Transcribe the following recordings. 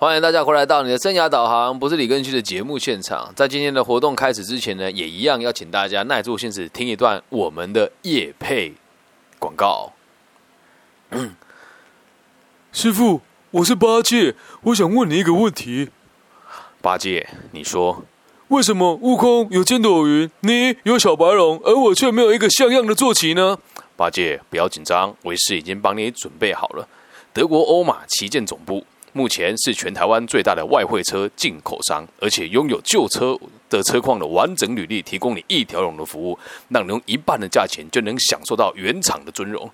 欢迎大家回来到你的生涯导航，不是李根旭的节目现场。在今天的活动开始之前呢，也一样要请大家耐住性子听一段我们的夜配广告。师傅，我是八戒，我想问你一个问题：八戒，你说为什么悟空有筋斗云，你有小白龙，而我却没有一个像样的坐骑呢？八戒，不要紧张，为师已经帮你准备好了。德国欧马旗舰总部。目前是全台湾最大的外汇车进口商，而且拥有旧车的车况的完整履历，提供你一条龙的服务，让你用一半的价钱就能享受到原厂的尊荣。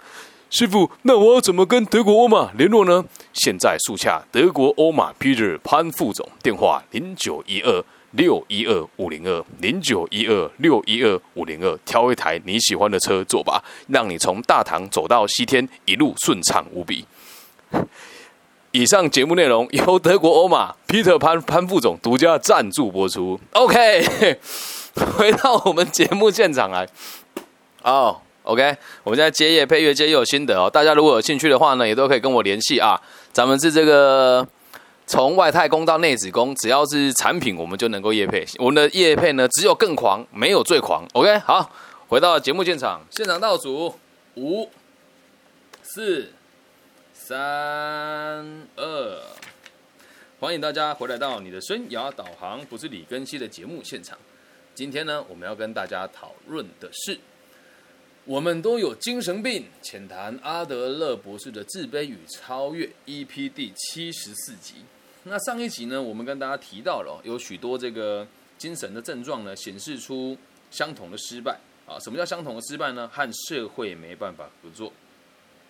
师傅，那我要怎么跟德国欧马联络呢？现在速洽德国欧马 Peter 潘副总，电话零九一二六一二五零二零九一二六一二五零二，挑一台你喜欢的车坐吧，让你从大唐走到西天，一路顺畅无比。以上节目内容由德国欧马 Peter 潘潘副总独家赞助播出。OK，回到我们节目现场来。哦，OK，我们在接业配乐接又有心得哦。大家如果有兴趣的话呢，也都可以跟我联系啊。咱们是这个从外太空到内子宫，只要是产品，我们就能够业配。我们的业配呢，只有更狂，没有最狂。OK，好，回到节目现场，现场倒数五四。三二，欢迎大家回来到你的生涯导航，不是李根熙的节目现场。今天呢，我们要跟大家讨论的是，我们都有精神病。浅谈阿德勒博士的自卑与超越 EP 第七十四集。那上一集呢，我们跟大家提到了有许多这个精神的症状呢，显示出相同的失败啊。什么叫相同的失败呢？和社会没办法合作。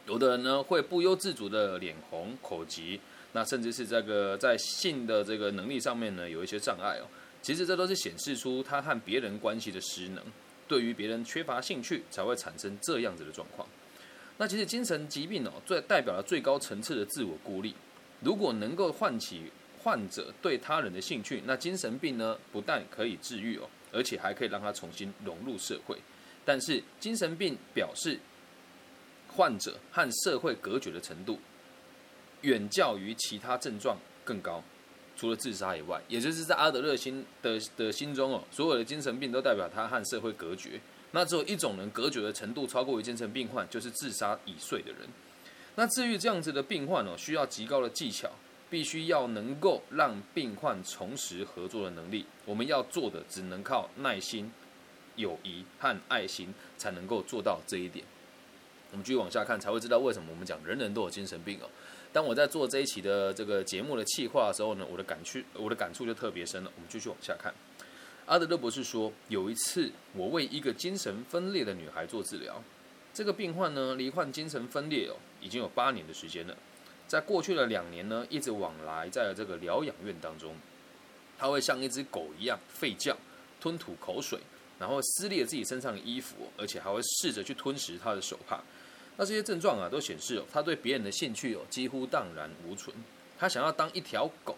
有的人呢会不由自主的脸红、口急，那甚至是这个在性的这个能力上面呢有一些障碍哦。其实这都是显示出他和别人关系的失能，对于别人缺乏兴趣，才会产生这样子的状况。那其实精神疾病哦，最代表了最高层次的自我孤立。如果能够唤起患者对他人的兴趣，那精神病呢不但可以治愈哦，而且还可以让他重新融入社会。但是精神病表示。患者和社会隔绝的程度，远较于其他症状更高。除了自杀以外，也就是在阿德勒心的的心中哦，所有的精神病都代表他和社会隔绝。那只有一种人隔绝的程度超过于精神病患，就是自杀已遂的人。那治愈这样子的病患哦，需要极高的技巧，必须要能够让病患重拾合作的能力。我们要做的只能靠耐心、友谊和爱心，才能够做到这一点。我们继续往下看，才会知道为什么我们讲人人都有精神病哦。当我在做这一期的这个节目的企划的时候呢，我的感触我的感触就特别深了。我们继续往下看，阿德勒博士说，有一次我为一个精神分裂的女孩做治疗，这个病患呢罹患精神分裂哦，已经有八年的时间了。在过去的两年呢，一直往来在这个疗养院当中，他会像一只狗一样吠叫、吞吐口水，然后撕裂自己身上的衣服，而且还会试着去吞食他的手帕。那这些症状啊，都显示哦，他对别人的兴趣哦几乎荡然无存。他想要当一条狗，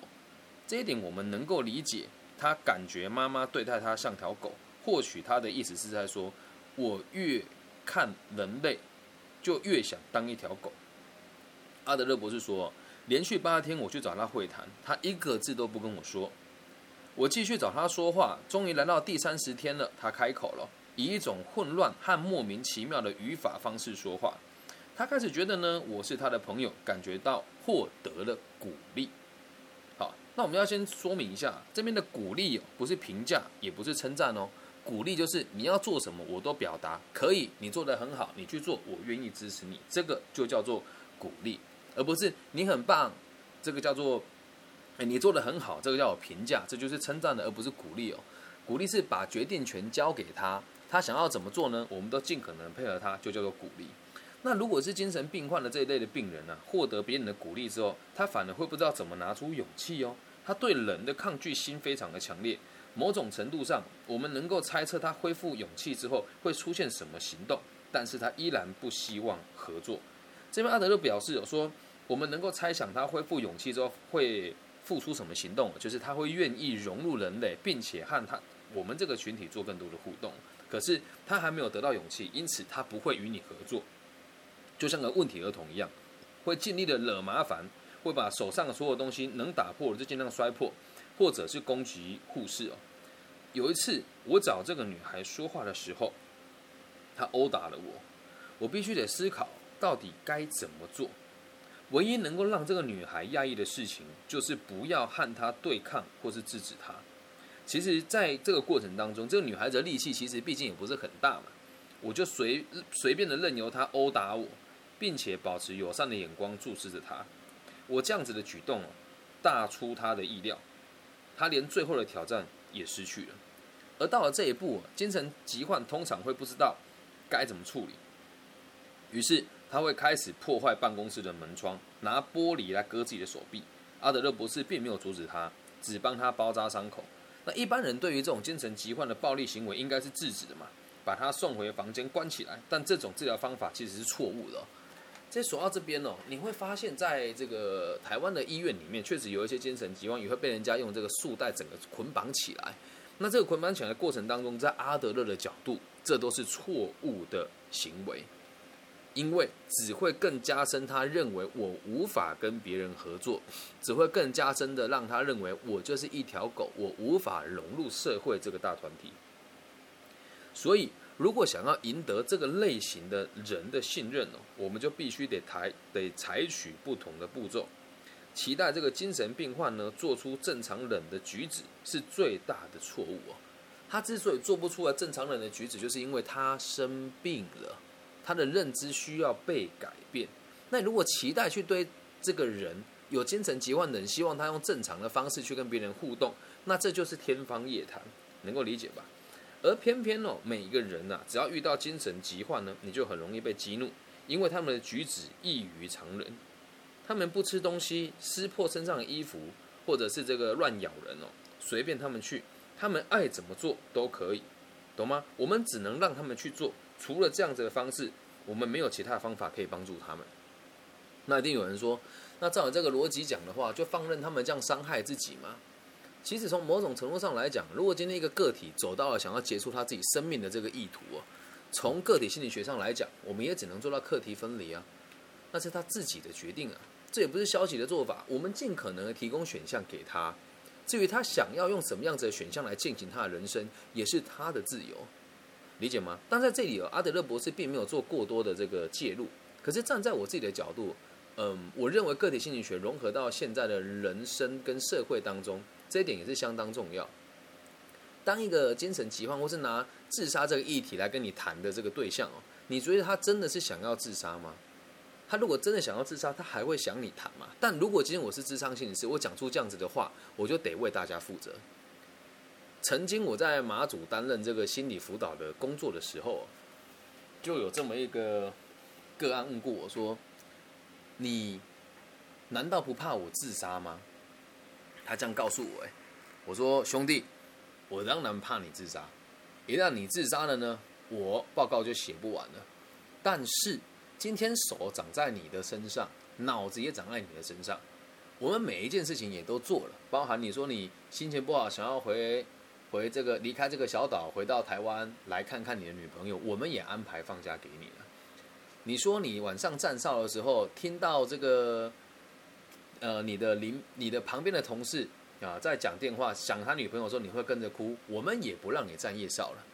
这一点我们能够理解。他感觉妈妈对待他像条狗，或许他的意思是在说，我越看人类，就越想当一条狗。阿德勒博士说，连续八天我去找他会谈，他一个字都不跟我说。我继续找他说话，终于来到第三十天了，他开口了，以一种混乱和莫名其妙的语法方式说话。他开始觉得呢，我是他的朋友，感觉到获得了鼓励。好，那我们要先说明一下，这边的鼓励不是评价，也不是称赞哦。鼓励就是你要做什么，我都表达可以，你做的很好，你去做，我愿意支持你，这个就叫做鼓励，而不是你很棒，这个叫做哎你做的很好，这个叫我评价，这就是称赞的，而不是鼓励哦。鼓励是把决定权交给他，他想要怎么做呢？我们都尽可能配合他，就叫做鼓励。那如果是精神病患的这一类的病人呢，获得别人的鼓励之后，他反而会不知道怎么拿出勇气哦。他对人的抗拒心非常的强烈。某种程度上，我们能够猜测他恢复勇气之后会出现什么行动，但是他依然不希望合作。这边阿德勒表示有说，我们能够猜想他恢复勇气之后会付出什么行动，就是他会愿意融入人类，并且和他我们这个群体做更多的互动。可是他还没有得到勇气，因此他不会与你合作。就像个问题儿童一样，会尽力的惹麻烦，会把手上的所有东西能打破的就尽量摔破，或者是攻击护士哦。有一次我找这个女孩说话的时候，她殴打了我，我必须得思考到底该怎么做。唯一能够让这个女孩压抑的事情，就是不要和她对抗或是制止她。其实，在这个过程当中，这个女孩子的力气其实毕竟也不是很大嘛，我就随随便的任由她殴打我，并且保持友善的眼光注视着他。我这样子的举动，大出他的意料，他连最后的挑战也失去了。而到了这一步，精神疾患通常会不知道该怎么处理，于是他会开始破坏办公室的门窗，拿玻璃来割自己的手臂。阿德勒博士并没有阻止他，只帮他包扎伤口。那一般人对于这种精神疾患的暴力行为，应该是制止的嘛，把他送回房间关起来。但这种治疗方法其实是错误的。在说到这边哦，你会发现在这个台湾的医院里面，确实有一些精神疾患也会被人家用这个束带整个捆绑起来。那这个捆绑起来的过程当中，在阿德勒的角度，这都是错误的行为，因为只会更加深他认为我无法跟别人合作，只会更加深的让他认为我就是一条狗，我无法融入社会这个大团体。所以，如果想要赢得这个类型的人的信任哦，我们就必须得采得采取不同的步骤。期待这个精神病患呢做出正常人的举止是最大的错误哦。他之所以做不出来正常人的举止，就是因为他生病了，他的认知需要被改变。那如果期待去对这个人有精神疾患的人，希望他用正常的方式去跟别人互动，那这就是天方夜谭，能够理解吧？而偏偏哦，每一个人呐，只要遇到精神疾患呢，你就很容易被激怒，因为他们的举止异于常人。他们不吃东西，撕破身上的衣服，或者是这个乱咬人哦，随便他们去，他们爱怎么做都可以，懂吗？我们只能让他们去做，除了这样子的方式，我们没有其他方法可以帮助他们。那一定有人说，那照你这个逻辑讲的话，就放任他们这样伤害自己吗？其实从某种程度上来讲，如果今天一个个体走到了想要结束他自己生命的这个意图哦，从个体心理学上来讲，我们也只能做到课题分离啊，那是他自己的决定啊。这也不是消极的做法，我们尽可能的提供选项给他。至于他想要用什么样子的选项来进行他的人生，也是他的自由，理解吗？但在这里，阿德勒博士并没有做过多的这个介入。可是站在我自己的角度，嗯，我认为个体心理学融合到现在的人生跟社会当中，这一点也是相当重要。当一个精神疾患或是拿自杀这个议题来跟你谈的这个对象哦，你觉得他真的是想要自杀吗？他如果真的想要自杀，他还会想你谈吗？但如果今天我是智商心理师，我讲出这样子的话，我就得为大家负责。曾经我在马祖担任这个心理辅导的工作的时候，就有这么一个个案问过我说：“你难道不怕我自杀吗？”他这样告诉我：“哎，我说兄弟，我当然怕你自杀。一旦你自杀了呢，我报告就写不完了。但是。”今天手长在你的身上，脑子也长在你的身上。我们每一件事情也都做了，包含你说你心情不好，想要回回这个离开这个小岛，回到台湾来看看你的女朋友，我们也安排放假给你了。你说你晚上站哨的时候，听到这个呃你的邻你的旁边的同事啊在讲电话，想他女朋友的时候，你会跟着哭，我们也不让你站夜哨了。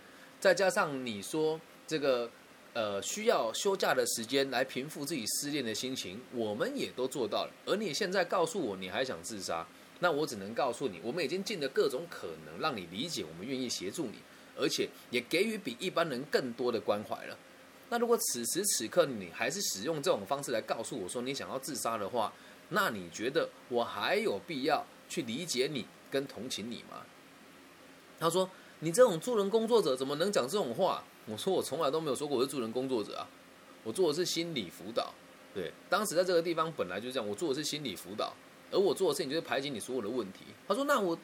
再加上你说这个。呃，需要休假的时间来平复自己失恋的心情，我们也都做到了。而你现在告诉我你还想自杀，那我只能告诉你，我们已经尽了各种可能让你理解，我们愿意协助你，而且也给予比一般人更多的关怀了。那如果此时此刻你还是使用这种方式来告诉我说你想要自杀的话，那你觉得我还有必要去理解你跟同情你吗？他说。你这种助人工作者怎么能讲这种话？我说我从来都没有说过我是助人工作者啊，我做的是心理辅导。对，当时在这个地方本来就这样，我做的是心理辅导，而我做的事情就是排解你所有的问题。他说：“那我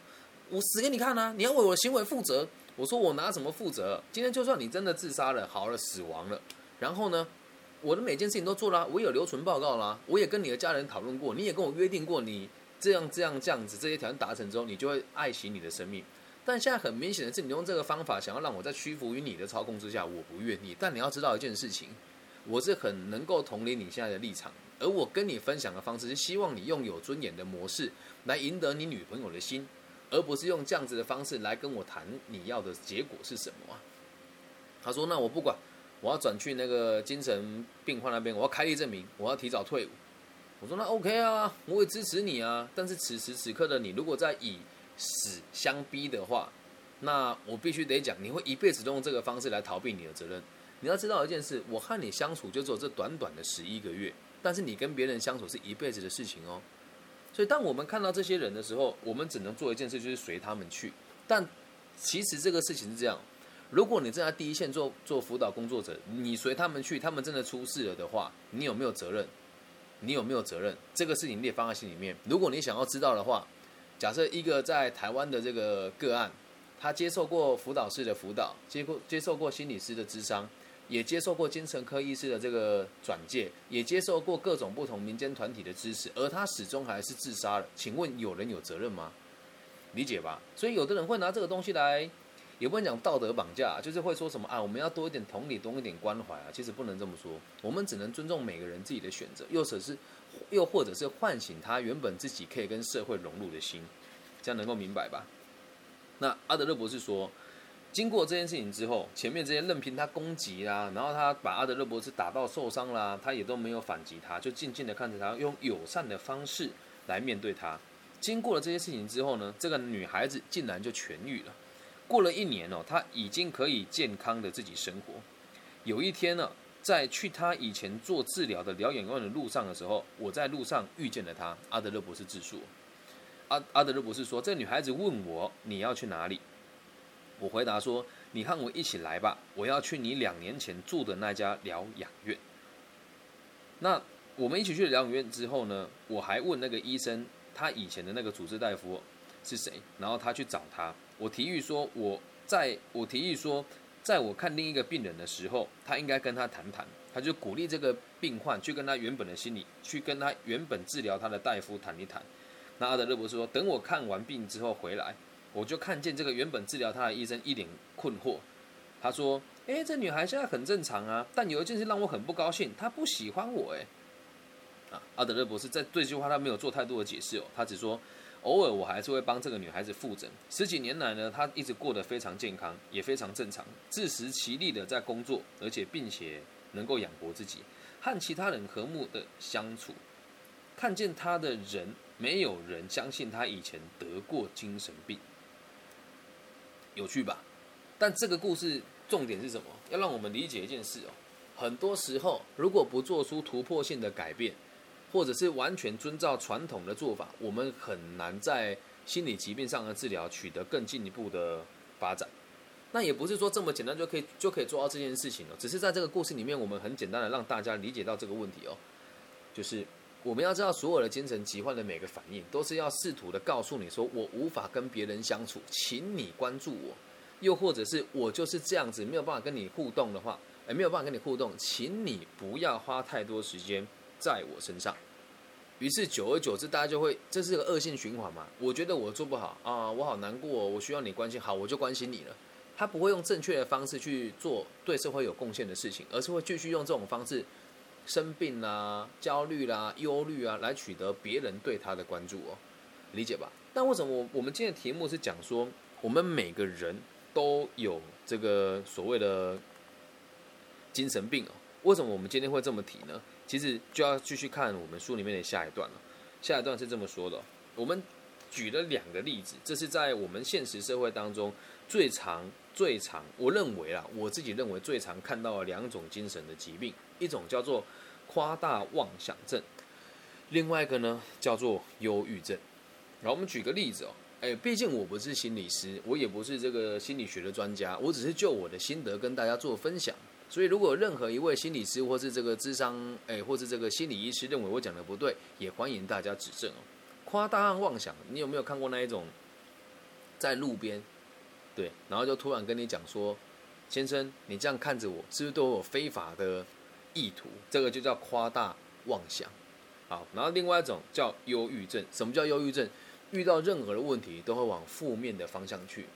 我死给你看啊！你要为我的行为负责。”我说：“我拿什么负责？今天就算你真的自杀了，好了，死亡了，然后呢，我的每件事情都做了，我有留存报告啦，我也跟你的家人讨论过，你也跟我约定过，你这样这样这样子，这些条件达成之后，你就会爱惜你的生命。”但现在很明显的是，你用这个方法想要让我在屈服于你的操控之下，我不愿意。但你要知道一件事情，我是很能够同理你现在的立场，而我跟你分享的方式是希望你用有尊严的模式来赢得你女朋友的心，而不是用这样子的方式来跟我谈你要的结果是什么？他说：“那我不管，我要转去那个精神病患那边，我要开立证明，我要提早退伍。”我说：“那 OK 啊，我也支持你啊。但是此时此刻的你，如果在以死相逼的话，那我必须得讲，你会一辈子都用这个方式来逃避你的责任。你要知道一件事，我和你相处就只有这短短的十一个月，但是你跟别人相处是一辈子的事情哦。所以，当我们看到这些人的时候，我们只能做一件事，就是随他们去。但其实这个事情是这样。”如果你正在第一线做做辅导工作者，你随他们去，他们真的出事了的话，你有没有责任？你有没有责任？这个事情你得放在心里面。如果你想要知道的话，假设一个在台湾的这个个案，他接受过辅导师的辅导，接过接受过心理师的咨商，也接受过精神科医师的这个转介，也接受过各种不同民间团体的支持，而他始终还是自杀了。请问有人有责任吗？理解吧？所以有的人会拿这个东西来。也不能讲道德绑架，就是会说什么啊，我们要多一点同理，多一点关怀啊。其实不能这么说，我们只能尊重每个人自己的选择，又者是，又或者是唤醒他原本自己可以跟社会融入的心，这样能够明白吧？那阿德勒博士说，经过这件事情之后，前面这些任凭他攻击啦，然后他把阿德勒博士打到受伤啦，他也都没有反击他，就静静的看着他，用友善的方式来面对他。经过了这些事情之后呢，这个女孩子竟然就痊愈了。过了一年哦，他已经可以健康的自己生活。有一天呢，在去他以前做治疗的疗养院的路上的时候，我在路上遇见了他。阿德勒博士自述，阿阿德勒博士说，这女孩子问我你要去哪里？我回答说，你和我一起来吧，我要去你两年前住的那家疗养院。那我们一起去疗养院之后呢，我还问那个医生，他以前的那个主治大夫是谁？然后他去找他。我提议说，我在我提议说，在我看另一个病人的时候，他应该跟他谈谈。他就鼓励这个病患去跟他原本的心理，去跟他原本治疗他的大夫谈一谈。那阿德勒博士说，等我看完病之后回来，我就看见这个原本治疗他的医生一脸困惑。他说：“诶，这女孩现在很正常啊，但有一件事让我很不高兴，她不喜欢我。”诶。啊，阿德勒博士在这句话他没有做太多的解释哦，他只说。偶尔我还是会帮这个女孩子复诊。十几年来呢，她一直过得非常健康，也非常正常，自食其力的在工作，而且并且能够养活自己，和其他人和睦的相处。看见她的人，没有人相信她以前得过精神病。有趣吧？但这个故事重点是什么？要让我们理解一件事哦。很多时候，如果不做出突破性的改变，或者是完全遵照传统的做法，我们很难在心理疾病上的治疗取得更进一步的发展。那也不是说这么简单就可以就可以做到这件事情了，只是在这个故事里面，我们很简单的让大家理解到这个问题哦，就是我们要知道所有的精神疾患的每个反应，都是要试图的告诉你说，我无法跟别人相处，请你关注我；又或者是我就是这样子没有办法跟你互动的话，哎，没有办法跟你互动，请你不要花太多时间。在我身上，于是久而久之，大家就会，这是个恶性循环嘛？我觉得我做不好啊，我好难过，我需要你关心，好，我就关心你了。他不会用正确的方式去做对社会有贡献的事情，而是会继续用这种方式，生病啦、焦虑啦、忧虑啊，来取得别人对他的关注哦，理解吧？但为什么我我们今天的题目是讲说，我们每个人都有这个所谓的精神病哦？为什么我们今天会这么提呢？其实就要继续看我们书里面的下一段了。下一段是这么说的：我们举了两个例子，这是在我们现实社会当中最常、最常，我认为啊，我自己认为最常看到的两种精神的疾病，一种叫做夸大妄想症，另外一个呢叫做忧郁症。然后我们举个例子哦，哎，毕竟我不是心理师，我也不是这个心理学的专家，我只是就我的心得跟大家做分享。所以，如果任何一位心理师或是这个智商，哎，或是这个心理医师认为我讲的不对，也欢迎大家指正哦。夸大妄想，你有没有看过那一种，在路边，对，然后就突然跟你讲说，先生，你这样看着我，是不是对我有非法的意图？这个就叫夸大妄想。好，然后另外一种叫忧郁症。什么叫忧郁症？遇到任何的问题都会往负面的方向去，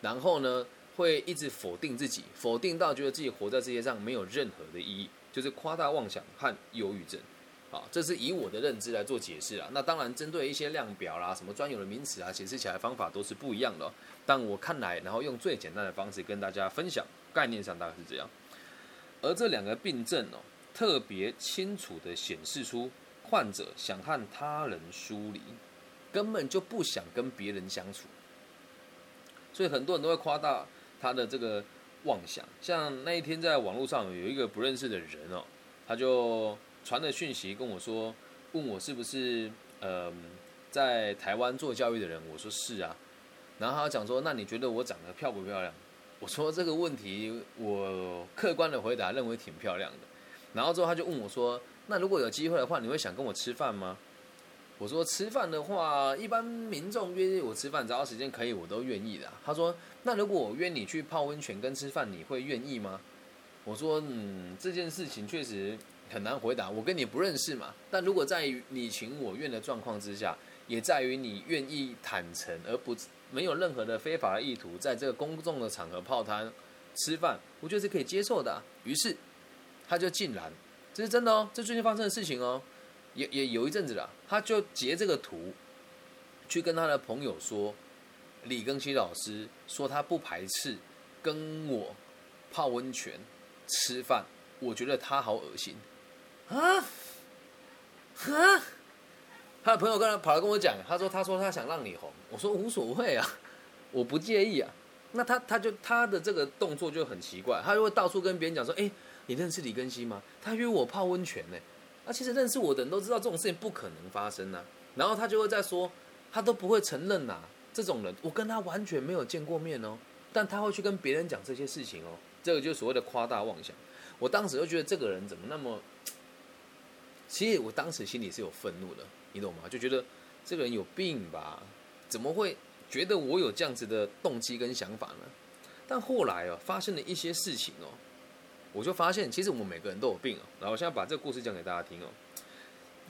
然后呢？会一直否定自己，否定到觉得自己活在世界上没有任何的意义，就是夸大妄想和忧郁症。啊，这是以我的认知来做解释啊。那当然，针对一些量表啦、什么专有的名词啊，解释起来方法都是不一样的、但我看来，然后用最简单的方式跟大家分享，概念上大概是这样。而这两个病症哦，特别清楚的显示出患者想和他人疏离，根本就不想跟别人相处，所以很多人都会夸大他的这个妄想。像那一天在网络上有一个不认识的人哦，他就传了讯息跟我说，问我是不是呃在台湾做教育的人，我说是啊。然后他讲说，那你觉得我长得漂不漂亮？我说这个问题，我客观的回答认为挺漂亮的。然后之后他就问我说，那如果有机会的话，你会想跟我吃饭吗？我说吃饭的话，一般民众约我吃饭，只要时间可以，我都愿意的。他说，那如果我约你去泡温泉跟吃饭，你会愿意吗？我说，嗯，这件事情确实很难回答，我跟你不认识嘛。但如果在于你情我愿的状况之下，也在于你愿意坦诚，而不没有任何的非法的意图，在这个公众的场合泡汤吃饭，我觉得是可以接受的、于是他就竟然，这是真的哦，这最近发生的事情哦，也也有一阵子了，他就截这个图，去跟他的朋友说，李庚希老师说他不排斥跟我泡温泉吃饭，我觉得他好恶心啊啊！他的朋友跟他跑来跟我讲，他说他说他想让你红，我说无所谓啊，我不介意啊。那他他就他的这个动作就很奇怪，他就会到处跟别人讲说，哎、你认识李根希吗？他约我泡温泉呢。那其实认识我的人都知道这种事情不可能发生啊。然后他就会在说，他都不会承认呐、这种人我跟他完全没有见过面哦，但他会去跟别人讲这些事情哦，这个就是所谓的夸大妄想。我当时就觉得这个人怎么那么，其实我当时心里是有愤怒的，你懂吗？就觉得这个人有病吧？怎么会觉得我有这样子的动机跟想法呢？但后来哦，发生了一些事情哦，我就发现其实我们每个人都有病哦。然后我现在把这个故事讲给大家听哦。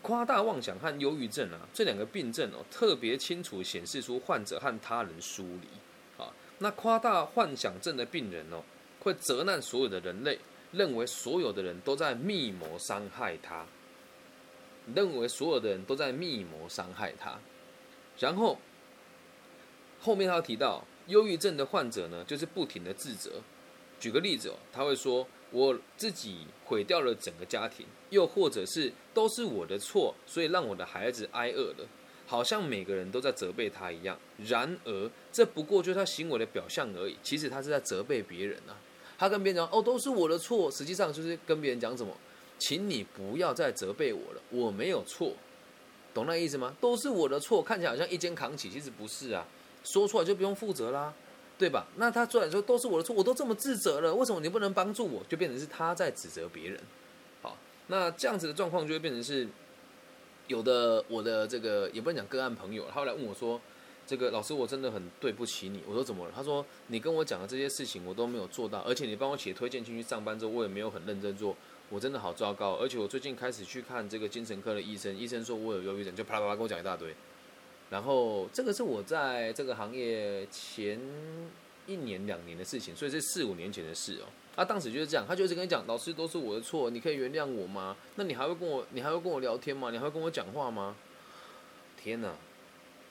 夸大妄想和忧郁症啊，这两个病症哦，特别清楚显示出患者和他人疏离啊。那夸大幻想症的病人哦，会责难所有的人类，认为所有的人都在密谋伤害他，认为所有的人都在密谋伤害他。然后后面他提到，忧郁症的患者呢，就是不停的自责。举个例子哦，他会说：“我自己毁掉了整个家庭，又或者是都是我的错，所以让我的孩子挨饿了。”好像每个人都在责备他一样。然而，这不过就是他行为的表象而已。其实他是在责备别人啊。他跟别人讲：“哦，都是我的错。”实际上就是跟别人讲什么：“请你不要再责备我了，我没有错。”懂那意思吗？都是我的错，看起来好像一肩扛起，其实不是啊。说出来就不用负责啦，对吧？那他虽然说都是我的错，我都这么自责了，为什么你不能帮助我？就变成是他在指责别人。好，那这样子的状况就会变成是，有的我的这个也不能讲个案朋友，他后来问我说：“这个老师，我真的很对不起你。”我说：“怎么了？”他说：“你跟我讲的这些事情我都没有做到，而且你帮我写推荐进去上班之后，我也没有很认真做。”我真的好糟糕，而且我最近开始去看这个精神科的医生，医生说我有忧郁症，就啪啦啪啦跟我讲一大堆。然后这个是我在这个行业前一年两年的事情，所以是四五年前的事哦。他当时就是这样，他就是跟你讲，老师都是我的错，你可以原谅我吗？那你还会跟我，你还会跟我聊天吗？你还会跟我讲话吗？天哪！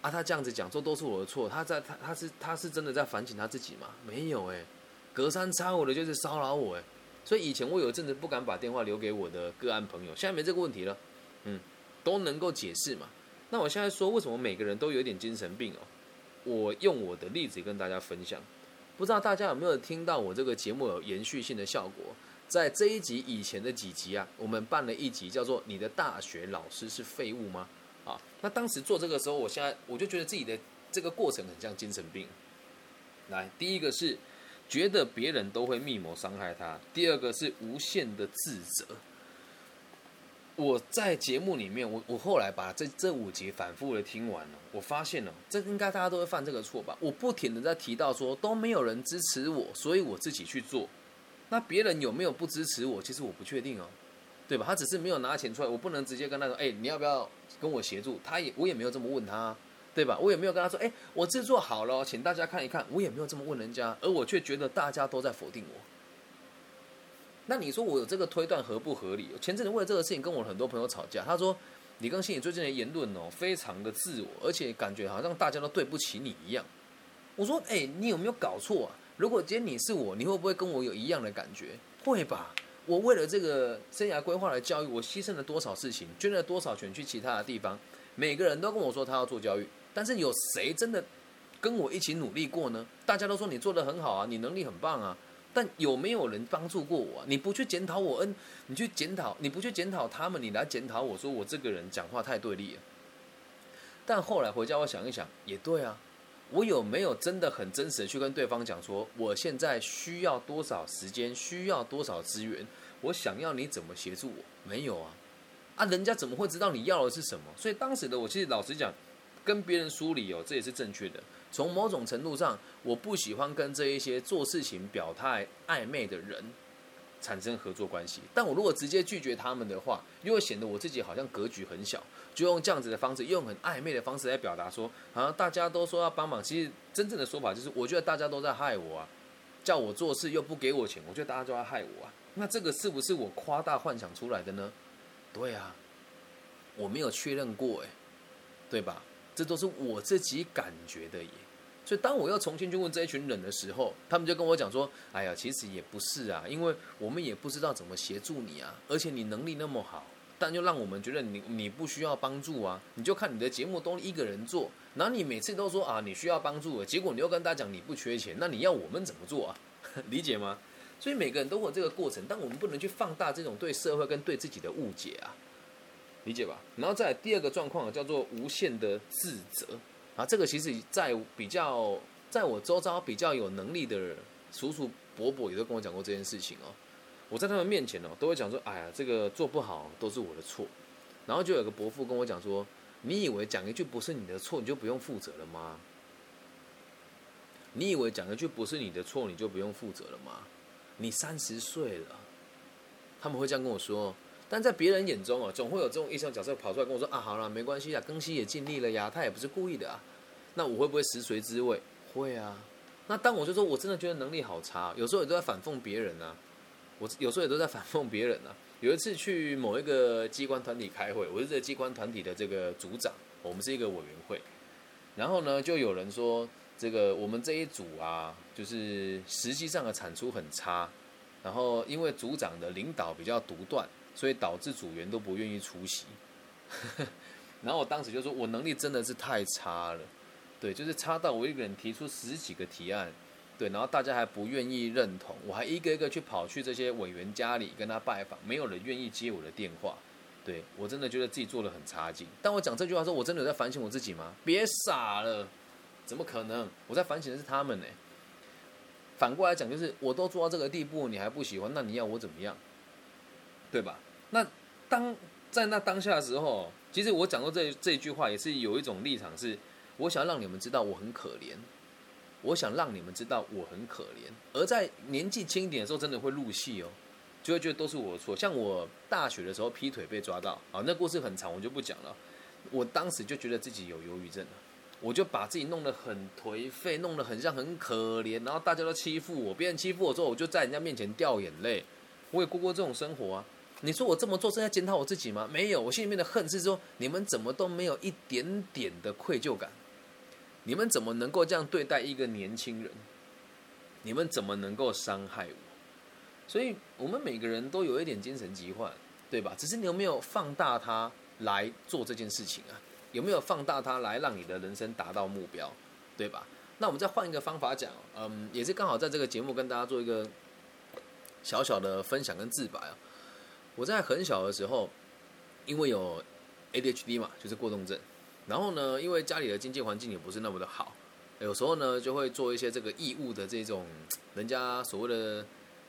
啊，他这样子讲说都是我的错，他在他他是他是真的在反省他自己吗？没有哎、隔三差五的就是骚扰我哎、所以以前我有一阵子不敢把电话留给我的个案朋友，现在没这个问题了，嗯，都能够解释嘛。那我现在说，为什么每个人都有点精神病哦？我用我的例子跟大家分享，不知道大家有没有听到我这个节目有延续性的效果？在这一集以前的几集啊，我们办了一集叫做“你的大学老师是废物吗？”啊，那当时做这个时候，我现在我就觉得自己的这个过程很像精神病。来，第一个是觉得别人都会密谋伤害他；第二个是无限的自责。我在节目里面，我我后来把这这五集反复的听完了，我发现了，这应该大家都会犯这个错吧？我不停的在提到说都没有人支持我，所以我自己去做。那别人有没有不支持我？其实我不确定哦，对吧？他只是没有拿钱出来，我不能直接跟他说，哎、你要不要跟我协助？他也我也没有这么问他，对吧？我也没有跟他说，哎、我制作好了，请大家看一看，我也没有这么问人家，而我却觉得大家都在否定我。那你说我有这个推断合不合理？前阵子为了这个事情跟我很多朋友吵架，他说李更新你最近的言论哦，非常的自我，而且感觉好像大家都对不起你一样。我说，哎、你有没有搞错啊？如果今天你是我，你会不会跟我有一样的感觉？会吧。我为了这个生涯规划的教育，我牺牲了多少事情，捐了多少钱去其他的地方。每个人都跟我说他要做教育，但是有谁真的跟我一起努力过呢？大家都说你做的很好啊，你能力很棒啊，但有没有人帮助过我、你不去检讨我嗯，你去检讨，你不去检讨他们，你来检讨我说我这个人讲话太对立了。但后来回家我想一想，也对啊，我有没有真的很真实的去跟对方讲说，我现在需要多少时间，需要多少资源，我想要你怎么协助我？没有啊，啊，人家怎么会知道你要的是什么？所以当时的我其实老实讲，跟别人梳理哦，这也是正确的。从某种程度上，我不喜欢跟这一些做事情表态暧昧的人产生合作关系。但我如果直接拒绝他们的话，又会显得我自己好像格局很小，就用这样子的方式，用很暧昧的方式来表达说，好像大家都说要帮忙，其实真正的说法就是，我觉得大家都在害我啊，叫我做事又不给我钱，我觉得大家都在害我啊。那这个是不是我夸大幻想出来的呢？对啊，我没有确认过，哎，对吧？这都是我自己感觉的耶。所以当我要重新去问这一群人的时候，他们就跟我讲说：“哎呀，其实也不是啊，因为我们也不知道怎么协助你啊，而且你能力那么好，但就让我们觉得你你不需要帮助啊。你就看你的节目都一个人做，然后你每次都说啊你需要帮助，结果你又跟大家讲你不缺钱，那你要我们怎么做啊？理解吗？所以每个人都有这个过程，但我们不能去放大这种对社会跟对自己的误解啊。”理解吧？然后再第二个状况叫做无限的自责啊，这个其实在比较在我周遭比较有能力的叔叔伯伯也都跟我讲过这件事情哦。我在他们面前哦，都会讲说：“哎呀，这个做不好都是我的错。”然后就有个伯父跟我讲说：“你以为讲一句不是你的错，你就不用负责了吗？你以为讲一句不是你的错，你就不用负责了吗？你三十岁了。”他们会这样跟我说。但在别人眼中啊，总会有这种异性角色跑出来跟我说啊，好了，没关系啊，更新也尽力了呀，他也不是故意的啊。那我会不会食髓知味？会啊。那当我就说我真的觉得能力好差，有时候也都在反讽别人啊。我有时候也都在反讽别人啊。有一次去某一个机关团体开会，我是这个机关团体的这个组长，我们是一个委员会。然后呢，就有人说这个我们这一组啊，就是实际上的产出很差，然后因为组长的领导比较独断。所以导致组员都不愿意出席，然后我当时就说，我能力真的是太差了，对，就是差到我一个人提出十几个提案，对，然后大家还不愿意认同，我还一个一个去跑去这些委员家里跟他拜访，没有人愿意接我的电话，对我真的觉得自己做的很差劲。但我讲这句话说，我真的有在反省我自己吗？别傻了，怎么可能？我在反省的是他们呢。反过来讲，就是我都做到这个地步，你还不喜欢，那你要我怎么样？对吧？那当在那当下的时候，其实我讲过这这句话，也是有一种立场，是我想让你们知道我很可怜，我想让你们知道我很可怜。而在年纪轻一点的时候，真的会入戏哦，就会觉得都是我的错。像我大学的时候劈腿被抓到，啊，那故事很长，我就不讲了。我当时就觉得自己有忧郁症了，我就把自己弄得很颓废，弄得很像很可怜，然后大家都欺负我，别人欺负我之后，我就在人家面前掉眼泪。我也过过这种生活啊。你说我这么做是在检讨我自己吗？没有，我心里面的恨是说你们怎么都没有一点点的愧疚感，你们怎么能够这样对待一个年轻人？你们怎么能够伤害我？所以我们每个人都有一点精神疾患，对吧？只是你有没有放大它来做这件事情啊？有没有放大它来让你的人生达到目标，对吧？那我们再换一个方法讲，嗯，也是刚好在这个节目跟大家做一个小小的分享跟自白啊。我在很小的时候，因为有 ADHD 嘛，就是过动症。然后呢，因为家里的经济环境也不是那么的好，有时候呢就会做一些这个义务的这种，人家所谓的，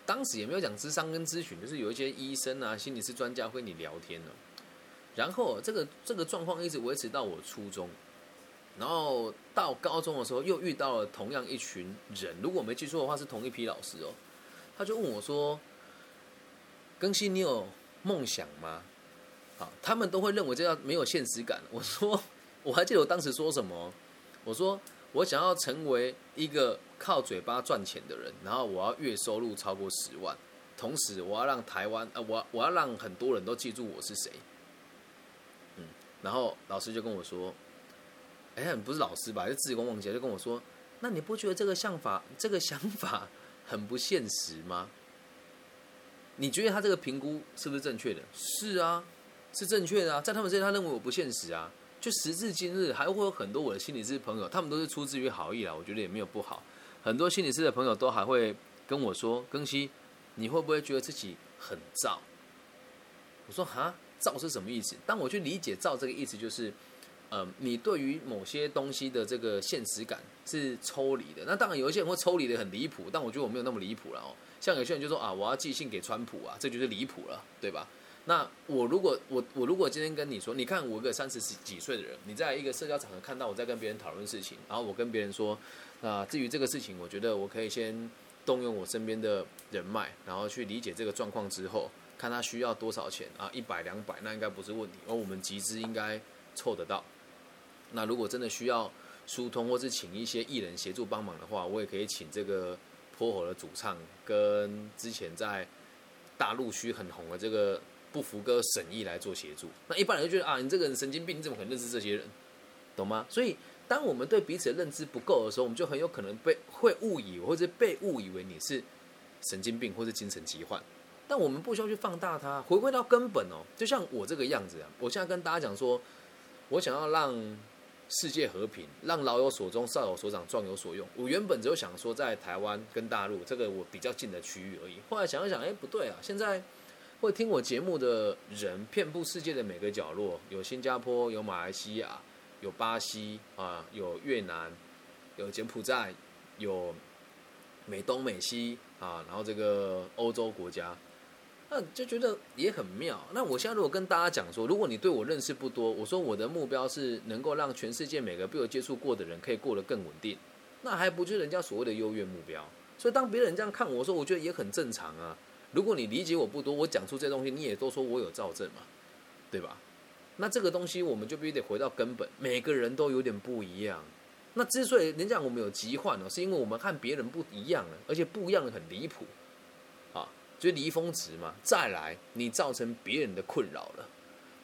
当时也没有讲智商跟咨询，就是有一些医生啊、心理师专家跟你聊天呢。然后这个这个状况一直维持到我初中，然后到高中的时候又遇到了同样一群人，如果我没记错的话是同一批老师哦，他就问我说。更新，你有梦想吗？好，他们都会认为这样没有现实感。我说，我还记得我当时说什么？我说，我想要成为一个靠嘴巴赚钱的人，然后我要月收入超过十万。同时我要让台湾呃，我我要让很多人都记住我是谁。嗯，然后老师就跟我说，哎，不是老师吧？就自己跟忘记就跟我说，那你不觉得这个想法这个想法很不现实吗？你觉得他这个评估是不是正确的？是啊，是正确的啊，在他们这里，他认为我不现实啊。就时至今日，还会有很多我的心理师朋友，他们都是出自于好意啦，我觉得也没有不好。很多心理师的朋友都还会跟我说：“庚希，你会不会觉得自己很燥？”我说：“哈，燥是什么意思？”当我去理解“燥”这个意思，就是，呃，你对于某些东西的这个现实感是抽离的。那当然，有一些人会抽离的很离谱，但我觉得我没有那么离谱了哦。像有些人就说：“啊，我要寄信给川普啊，这就是离谱了，对吧？”那我如果我我如果今天跟你说，你看我一个三十几岁的人，你在一个社交场合看到我在跟别人讨论事情，然后我跟别人说，啊，至于这个事情，我觉得我可以先动用我身边的人脉，然后去理解这个状况之后，看他需要多少钱啊，一百两百那应该不是问题，而我们集资应该凑得到。那如果真的需要疏通或是请一些艺人协助帮忙的话，我也可以请这个泼火的主唱跟之前在大陆区很红的这个。不服哥沈毅来做协助，那一般人就觉得啊，你这个人神经病，你怎么可能认识这些人，懂吗？所以，当我们对彼此的认知不够的时候，我们就很有可能被会误以为或者被误以为你是神经病或者精神疾患。但我们不需要去放大它，回归到根本哦。就像我这个样子啊，我现在跟大家讲说，我想要让世界和平，让老有所终，少有所长，壮有所用。我原本只有想说在台湾跟大陆这个我比较近的区域而已。后来想一想，哎，不对啊，现在。会听我节目的人遍布世界的每个角落，有新加坡，有马来西亚，有巴西啊，有越南，有柬埔寨，有美东美西啊，然后这个欧洲国家，那就觉得也很妙。那我现在如果跟大家讲说，如果你对我认识不多，我说我的目标是能够让全世界每个被我接触过的人可以过得更稳定，那还不就是人家所谓的优越目标？所以当别人这样看我说，我觉得也很正常啊。如果你理解我不多，我讲出这东西，你也都说我有造证嘛，对吧？那这个东西我们就必须得回到根本，每个人都有点不一样。那之所以人家我们有疾患哦，是因为我们和别人不一样了，而且不一样的很离谱，就离峰值嘛。再来，你造成别人的困扰了。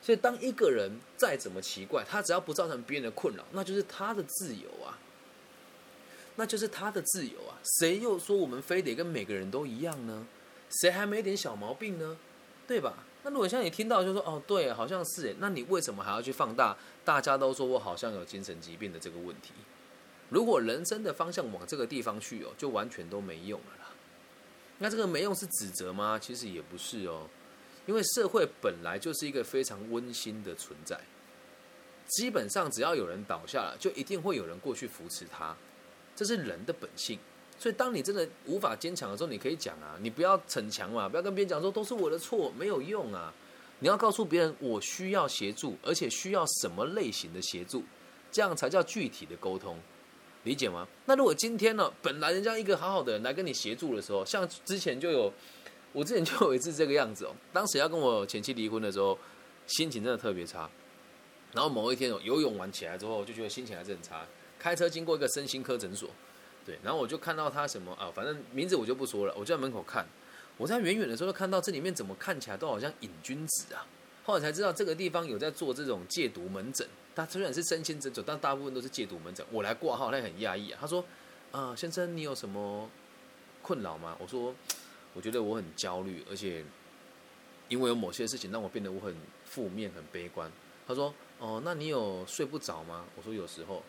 所以当一个人再怎么奇怪，他只要不造成别人的困扰，那就是他的自由啊，那就是他的自由啊。谁又说我们非得跟每个人都一样呢？谁还没点小毛病呢？对吧？那如果像你听到就说哦，对，好像是诶，那你为什么还要去放大？大家都说我好像有精神疾病的这个问题。如果人生的方向往这个地方去哦，就完全都没用了。那这个没用是指责吗？其实也不是哦，因为社会本来就是一个非常温馨的存在，基本上只要有人倒下了，就一定会有人过去扶持他，这是人的本性。所以，当你真的无法坚强的时候，你可以讲啊，你不要逞强嘛，不要跟别人讲说都是我的错，没有用啊。你要告诉别人，我需要协助，而且需要什么类型的协助，这样才叫具体的沟通，理解吗？那如果今天呢，本来人家一个好好的人来跟你协助的时候，像之前就有，我之前就有一次这个样子哦，当时要跟我前妻离婚的时候，心情真的特别差。然后某一天哦，游泳完起来之后，就觉得心情还是很差，开车经过一个身心科诊所。对，然后我就看到他什么啊，反正名字我就不说了。我就在门口看，我在远远的时候看到这里面怎么看起来都好像瘾君子啊。后来才知道这个地方有在做这种戒毒门诊。他虽然是身心诊所，但大部分都是戒毒门诊。我来挂号，他很讶异啊。他说：“啊，先生，你有什么困扰吗？”我说：“我觉得我很焦虑，而且因为有某些事情让我变得我很负面、很悲观。”他说：“哦，那你有睡不着吗？”我说：“有时候。”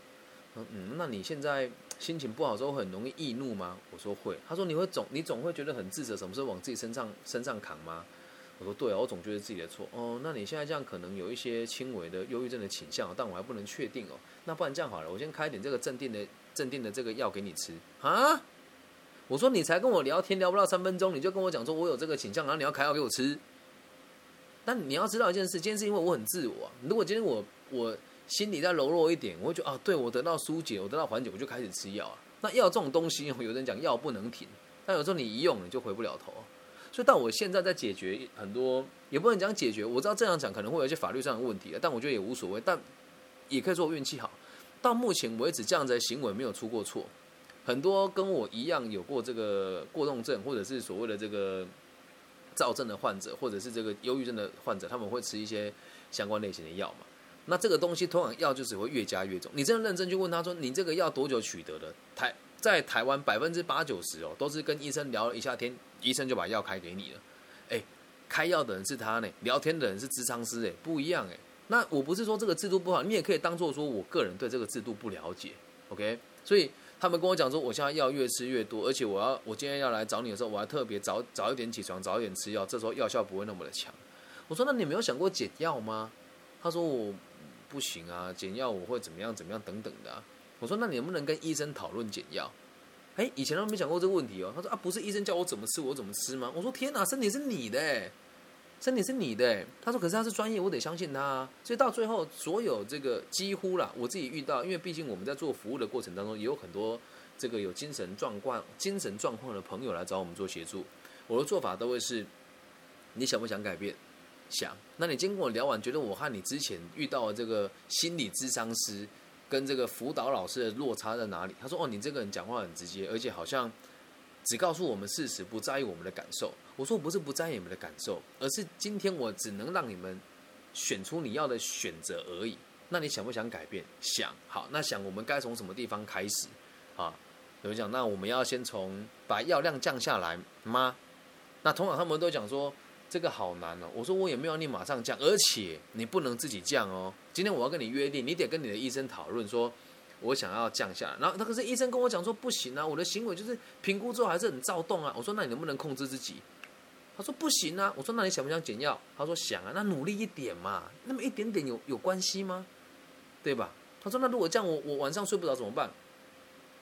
嗯嗯，那你现在心情不好之后很容易易怒吗？我说会。他说你会总你总会觉得很自责，什么时候往自己身上身上扛吗？我说对啊，我总觉得自己的错。哦，那你现在这样可能有一些轻微的忧郁症的倾向，但我还不能确定哦。那不然这样好了，我先开点这个镇定的镇定的这个药给你吃啊。我说你才跟我聊天聊不到三分钟，你就跟我讲说我有这个倾向，然后你要开药给我吃。但你要知道一件事，今天是因为我很自我。如果今天我我。心里再柔弱一点，我会觉得啊，对我得到疏解，我得到缓解，我就开始吃药啊。那药这种东西，有人讲药不能停，但有时候你一用你就回不了头。所以，但我现在在解决很多，也不能讲解决。我知道这样讲可能会有一些法律上的问题但我觉得也无所谓。但也可以说我运气好，到目前为止这样子的行为没有出过错。很多跟我一样有过这个过动症，或者是所谓的这个躁症的患者或者是这个忧郁症的患者，他们会吃一些相关类型的药嘛。那这个东西通常药就只会越加越重。你真的认真去问他说，你这个药多久取得的？台在台湾百分之八九十哦，都是跟医生聊了一下天，医生就把药开给你了。哎，开药的人是他呢，聊天的人是智商师，哎，不一样哎。那我不是说这个制度不好，你也可以当做说我个人对这个制度不了解，OK？所以他们跟我讲说，我现在药越吃越多，而且我要我今天要来找你的时候，我还特别早早一点起床，早一点吃药，这时候药效不会那么的强。我说那你没有想过减药吗？他说我不行啊，减药我会怎么样怎么样等等的。我说那你能不能跟医生讨论减药？哎，以前他没想过这个问题哦。他说啊，不是医生叫我怎么吃我怎么吃吗？我说天哪，身体是你的。身体是你的，他说，可是他是专业，我得相信他。所以到最后，所有这个几乎啦，我自己遇到，因为毕竟我们在做服务的过程当中，也有很多这个有精神状况、精神状况的朋友来找我们做协助。我的做法都会是：你想不想改变？想。那你经过我聊完，觉得我和你之前遇到的这个心理咨商师跟这个辅导老师的落差在哪里？他说：哦，你这个人讲话很直接，而且好像。只告诉我们事实，不在意我们的感受。我说我不是不在意你们的感受，而是今天我只能让你们选出你要的选择而已。那你想不想改变？想。好，那想我们该从什么地方开始？啊，有人讲，那我们要先从把药量降下来吗？那通常他们都讲说这个好难哦。我说我也没有你马上降，而且你不能自己降哦。今天我要跟你约定，你得跟你的医生讨论说。我想要降下来，然后那可是医生跟我讲说不行啊，我的行为就是评估之后还是很躁动啊。我说那你能不能控制自己？他说不行啊。我说那你想不想减药？他说想啊，那努力一点嘛，那么一点点有有关系吗？对吧？他说那如果这样我我晚上睡不着怎么办？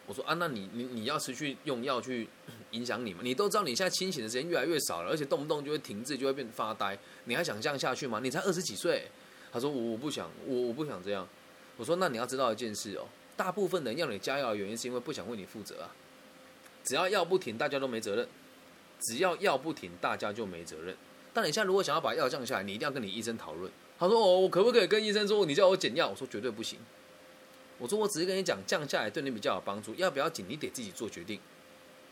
我说啊，那你你你要持续用药去 影响你吗？你都知道你现在清醒的时间越来越少了，而且动不动就会停滞，就会变发呆，你还想这样下去吗？你才二十几岁。他说我我不想我我不想这样。我说那你要知道一件事哦。大部分人要你加药的原因是因为不想为你负责啊。只要药不停，大家都没责任；只要药不停，大家就没责任。但你现在如果想要把药降下来，你一定要跟你医生讨论。他说：“哦，我可不可以跟医生说，你叫我减药？”我说：“绝对不行。”我说：“我只是跟你讲，降下来对你比较有帮助，要不要紧，你得自己做决定。”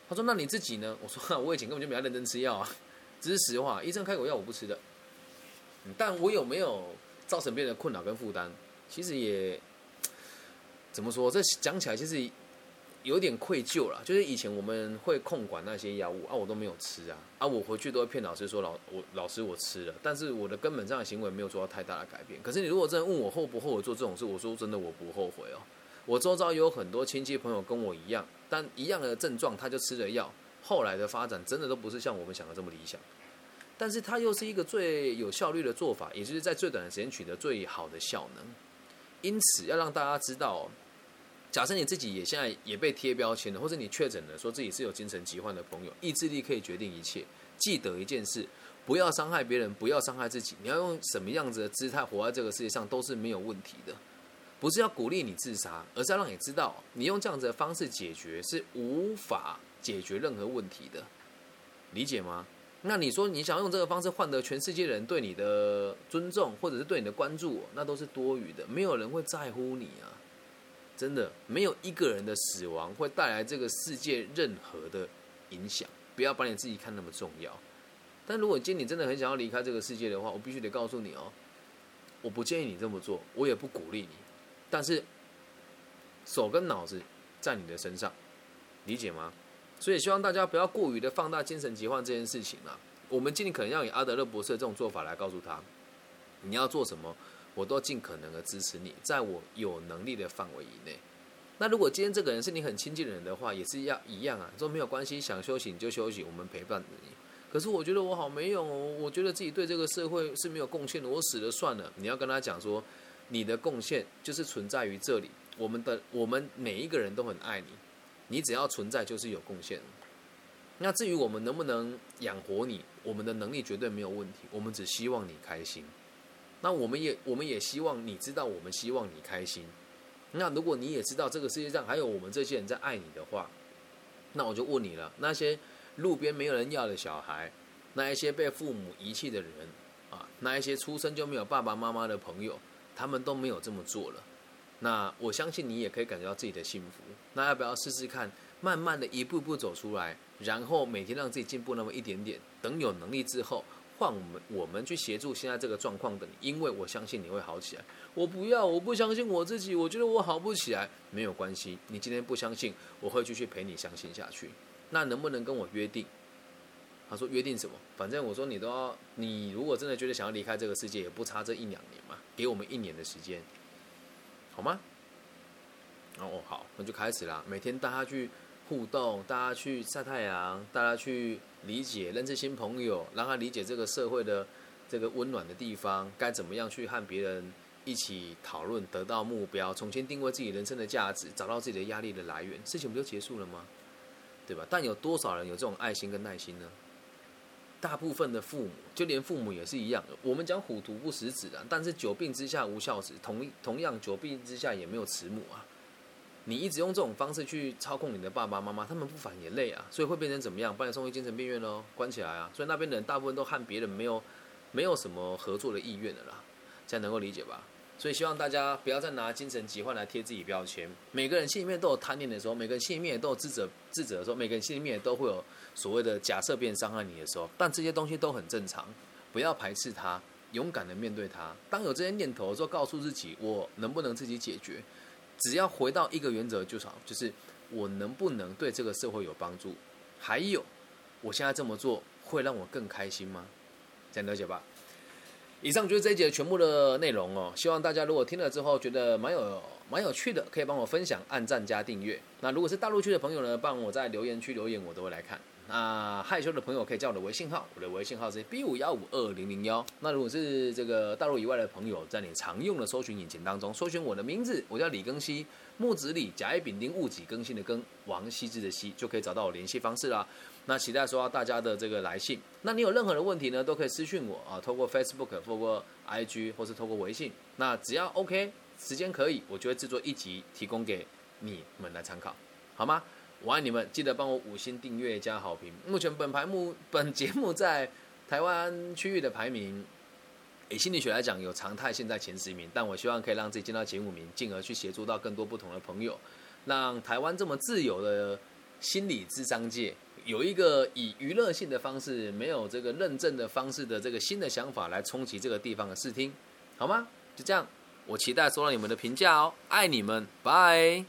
他说：“那你自己呢？”我说：“我以前根本就没有认真吃药啊，只是实话，医生开口药我不吃的。但我有没有造成别人的困扰跟负担？其实也……”怎么说？这讲起来其实有点愧疚了。就是以前我们会控管那些药物啊，我都没有吃啊啊！我回去都会骗老师说老我老师我吃了，但是我的根本上的行为没有做到太大的改变。可是你如果真的问我后不后悔做这种事，我说真的我不后悔哦。我周遭有很多亲戚朋友跟我一样，但一样的症状他就吃了药，后来的发展真的都不是像我们想的这么理想。但是它又是一个最有效率的做法，也就是在最短的时间取得最好的效能。因此要让大家知道。假设你自己也现在也被贴标签了，或者你确诊了，说自己是有精神疾患的朋友，意志力可以决定一切。记得一件事，不要伤害别人，不要伤害自己。你要用什么样子的姿态活在这个世界上都是没有问题的。不是要鼓励你自杀，而是要让你知道，你用这样子的方式解决是无法解决任何问题的。理解吗？那你说你想用这个方式换得全世界人对你的尊重，或者是对你的关注，那都是多余的。没有人会在乎你啊。真的没有一个人的死亡会带来这个世界任何的影响，不要把你自己看那么重要。但如果今天你真的很想要离开这个世界的话，我必须得告诉你哦，我不建议你这么做，我也不鼓励你。但是手跟脑子在你的身上，理解吗？所以希望大家不要过于的放大精神疾患这件事情啊。我们尽可能要以阿德勒博士的这种做法来告诉他，你要做什么。我都尽可能的支持你，在我有能力的范围以内。那如果今天这个人是你很亲近的人的话，也是要一样啊，说没有关系，想休息你就休息，我们陪伴着你。可是我觉得我好没用哦，我觉得自己对这个社会是没有贡献的，我死了算了。你要跟他讲说，你的贡献就是存在于这里，我们的我们每一个人都很爱你，你只要存在就是有贡献。那至于我们能不能养活你，我们的能力绝对没有问题，我们只希望你开心。那我们也我们也希望你知道，我们希望你开心。那如果你也知道这个世界上还有我们这些人在爱你的话，那我就问你了：那些路边没有人要的小孩，那一些被父母遗弃的人啊，那一些出生就没有爸爸妈妈的朋友，他们都没有这么做了。那我相信你也可以感觉到自己的幸福。那要不要试试看，慢慢的一步步走出来，然后每天让自己进步那么一点点，等有能力之后。换我们，我们去协助现在这个状况的你，因为我相信你会好起来。我不要，我不相信我自己，我觉得我好不起来。没有关系，你今天不相信，我会继续陪你相信下去。那能不能跟我约定？他说约定什么？反正我说你都要，你如果真的觉得想要离开这个世界，也不差这一两年嘛，给我们一年的时间，好吗？哦哦，好，那就开始啦。每天带他去互动，大家去晒太阳，大家去。理解、认识新朋友，让他理解这个社会的这个温暖的地方，该怎么样去和别人一起讨论，得到目标，重新定位自己人生的价值，找到自己的压力的来源，事情不就结束了吗？对吧？但有多少人有这种爱心跟耐心呢？大部分的父母，就连父母也是一样。我们讲虎毒不食子啊，但是久病之下无孝子，同同样久病之下也没有慈母啊。你一直用这种方式去操控你的爸爸妈妈，他们不烦也累啊，所以会变成怎么样？把你送回精神病院喽，关起来啊！所以那边的人大部分都和别人没有没有什么合作的意愿的啦，这样能够理解吧？所以希望大家不要再拿精神疾患来贴自己标签。每个人心里面都有贪念的时候，每个人心里面也都有自责自责的时候，每个人心里面都会有所谓的假设别人伤害你的时候，但这些东西都很正常，不要排斥它，勇敢的面对它。当有这些念头的时候，告诉自己，我能不能自己解决？只要回到一个原则就好，就是我能不能对这个社会有帮助？还有，我现在这么做会让我更开心吗？这样了解吧。以上就是这一节全部的内容哦。希望大家如果听了之后觉得蛮有蛮有趣的，可以帮我分享、按赞加订阅。那如果是大陆区的朋友呢，帮我在留言区留言，我都会来看。那害羞的朋友可以加我的微信号，我的微信号是 B 五幺五二零零幺。那如果是这个大陆以外的朋友，在你常用的搜寻引擎当中搜寻我的名字，我叫李更新，木子李，甲乙丙丁戊己更新的更，王羲之的羲，就可以找到我联系方式啦。那期待收到大家的这个来信。那你有任何的问题呢，都可以私讯我啊，透过 Facebook、透过 IG 或是透过微信。那只要 OK，时间可以，我就会制作一集提供给你们来参考，好吗？我爱你们，记得帮我五星订阅加好评。目前本排目 本节目在台湾区域的排名，以心理学来讲有常态现在前十名，但我希望可以让自己进到前五名，进而去协助到更多不同的朋友，让台湾这么自由的心理智商界有一个以娱乐性的方式，没有这个认证的方式的这个新的想法来冲击这个地方的视听，好吗？就这样，我期待收到你们的评价哦，爱你们，拜。